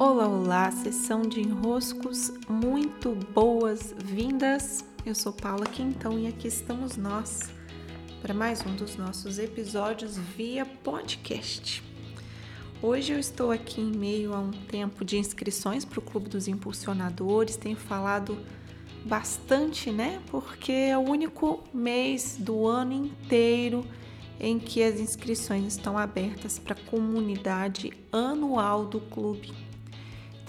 Olá, olá, sessão de enroscos, muito boas-vindas. Eu sou Paula Quintão e aqui estamos nós para mais um dos nossos episódios via podcast. Hoje eu estou aqui em meio a um tempo de inscrições para o Clube dos Impulsionadores, tenho falado bastante, né? Porque é o único mês do ano inteiro em que as inscrições estão abertas para a comunidade anual do clube.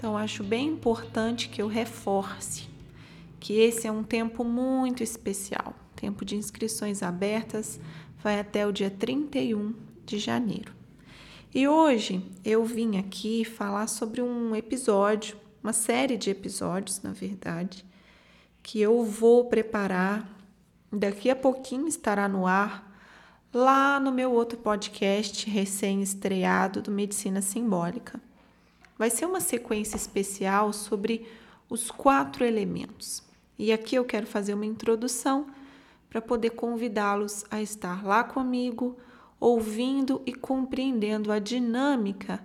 Então, acho bem importante que eu reforce que esse é um tempo muito especial. Tempo de inscrições abertas vai até o dia 31 de janeiro. E hoje eu vim aqui falar sobre um episódio, uma série de episódios, na verdade, que eu vou preparar. Daqui a pouquinho estará no ar lá no meu outro podcast recém-estreado do Medicina Simbólica vai ser uma sequência especial sobre os quatro elementos. E aqui eu quero fazer uma introdução para poder convidá-los a estar lá comigo, ouvindo e compreendendo a dinâmica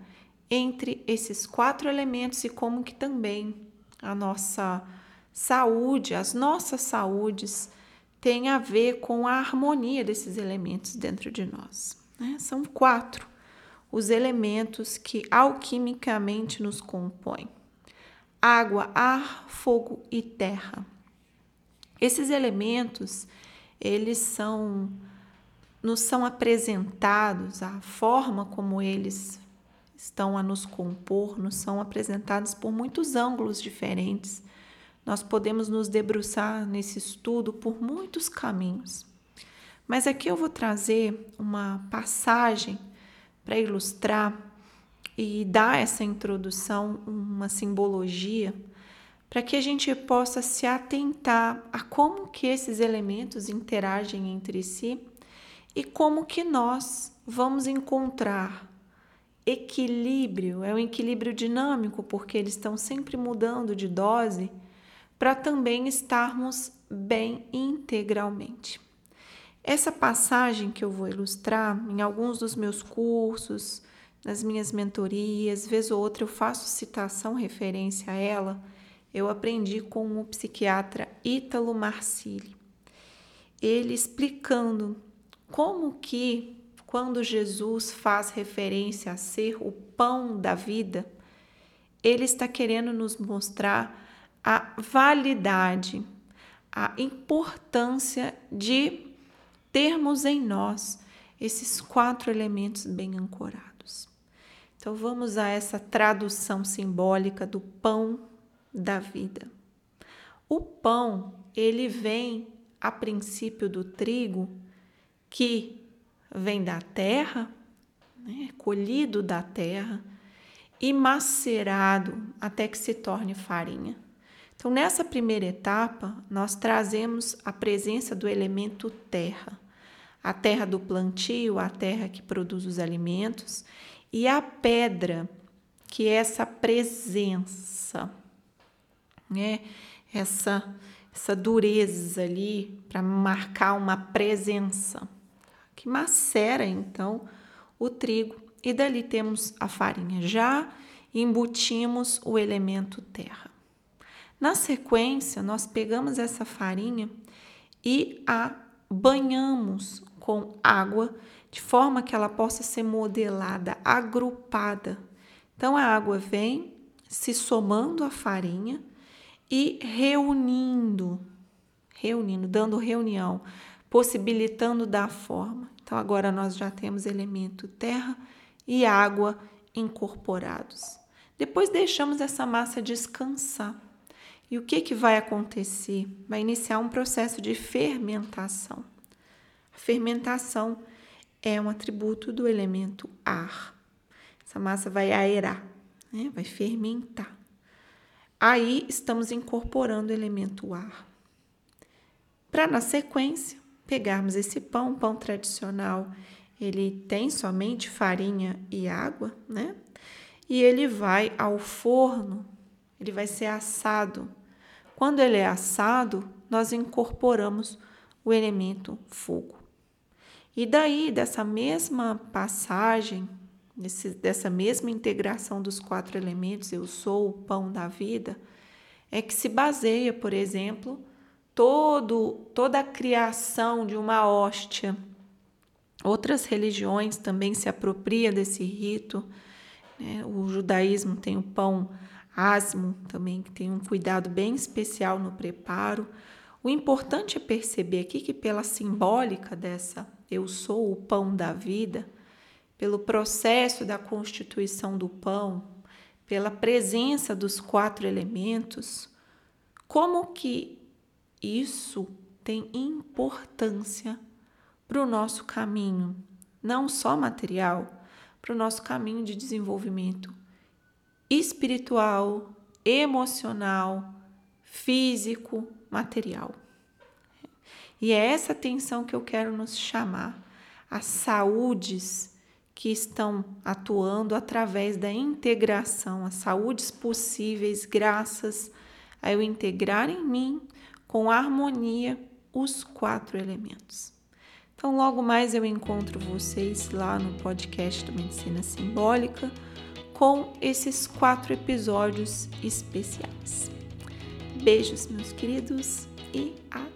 entre esses quatro elementos e como que também a nossa saúde, as nossas saúdes têm a ver com a harmonia desses elementos dentro de nós. Né? São quatro os elementos que alquimicamente nos compõem: água, ar, fogo e terra. Esses elementos, eles são nos são apresentados, a forma como eles estão a nos compor, nos são apresentados por muitos ângulos diferentes. Nós podemos nos debruçar nesse estudo por muitos caminhos. Mas aqui eu vou trazer uma passagem para ilustrar e dar essa introdução, uma simbologia, para que a gente possa se atentar a como que esses elementos interagem entre si e como que nós vamos encontrar equilíbrio, é um equilíbrio dinâmico, porque eles estão sempre mudando de dose, para também estarmos bem integralmente. Essa passagem que eu vou ilustrar em alguns dos meus cursos, nas minhas mentorias, vez ou outra eu faço citação referência a ela, eu aprendi com o psiquiatra Ítalo Marcilli. Ele explicando como que quando Jesus faz referência a ser o pão da vida, ele está querendo nos mostrar a validade, a importância de termos em nós esses quatro elementos bem ancorados. Então vamos a essa tradução simbólica do pão da vida. O pão, ele vem a princípio do trigo, que vem da terra, né, colhido da terra e macerado até que se torne farinha. Então, nessa primeira etapa, nós trazemos a presença do elemento terra a terra do plantio, a terra que produz os alimentos, e a pedra, que é essa presença, né? Essa essa dureza ali para marcar uma presença que macera então o trigo e dali temos a farinha. Já embutimos o elemento terra. Na sequência, nós pegamos essa farinha e a banhamos com água, de forma que ela possa ser modelada, agrupada. Então a água vem se somando à farinha e reunindo, reunindo, dando reunião, possibilitando dar forma. Então agora nós já temos elemento terra e água incorporados. Depois deixamos essa massa descansar. E o que, que vai acontecer? Vai iniciar um processo de fermentação. A fermentação é um atributo do elemento ar. Essa massa vai aerar, né? vai fermentar. Aí estamos incorporando o elemento ar. Para na sequência pegarmos esse pão, pão tradicional, ele tem somente farinha e água, né? E ele vai ao forno, ele vai ser assado. Quando ele é assado, nós incorporamos o elemento fogo. E daí, dessa mesma passagem desse, dessa mesma integração dos quatro elementos, eu sou o pão da vida, é que se baseia, por exemplo, todo, toda a criação de uma hóstia. Outras religiões também se apropriam desse rito. Né? O judaísmo tem o pão asmo também, que tem um cuidado bem especial no preparo. O importante é perceber aqui que, pela simbólica dessa eu sou o pão da vida, pelo processo da constituição do pão, pela presença dos quatro elementos, como que isso tem importância para o nosso caminho, não só material, para o nosso caminho de desenvolvimento espiritual, emocional, físico, material. E é essa atenção que eu quero nos chamar, as saúdes que estão atuando através da integração, as saúdes possíveis graças a eu integrar em mim com harmonia os quatro elementos. Então, logo mais eu encontro vocês lá no podcast do Medicina Simbólica com esses quatro episódios especiais. Beijos, meus queridos, e até!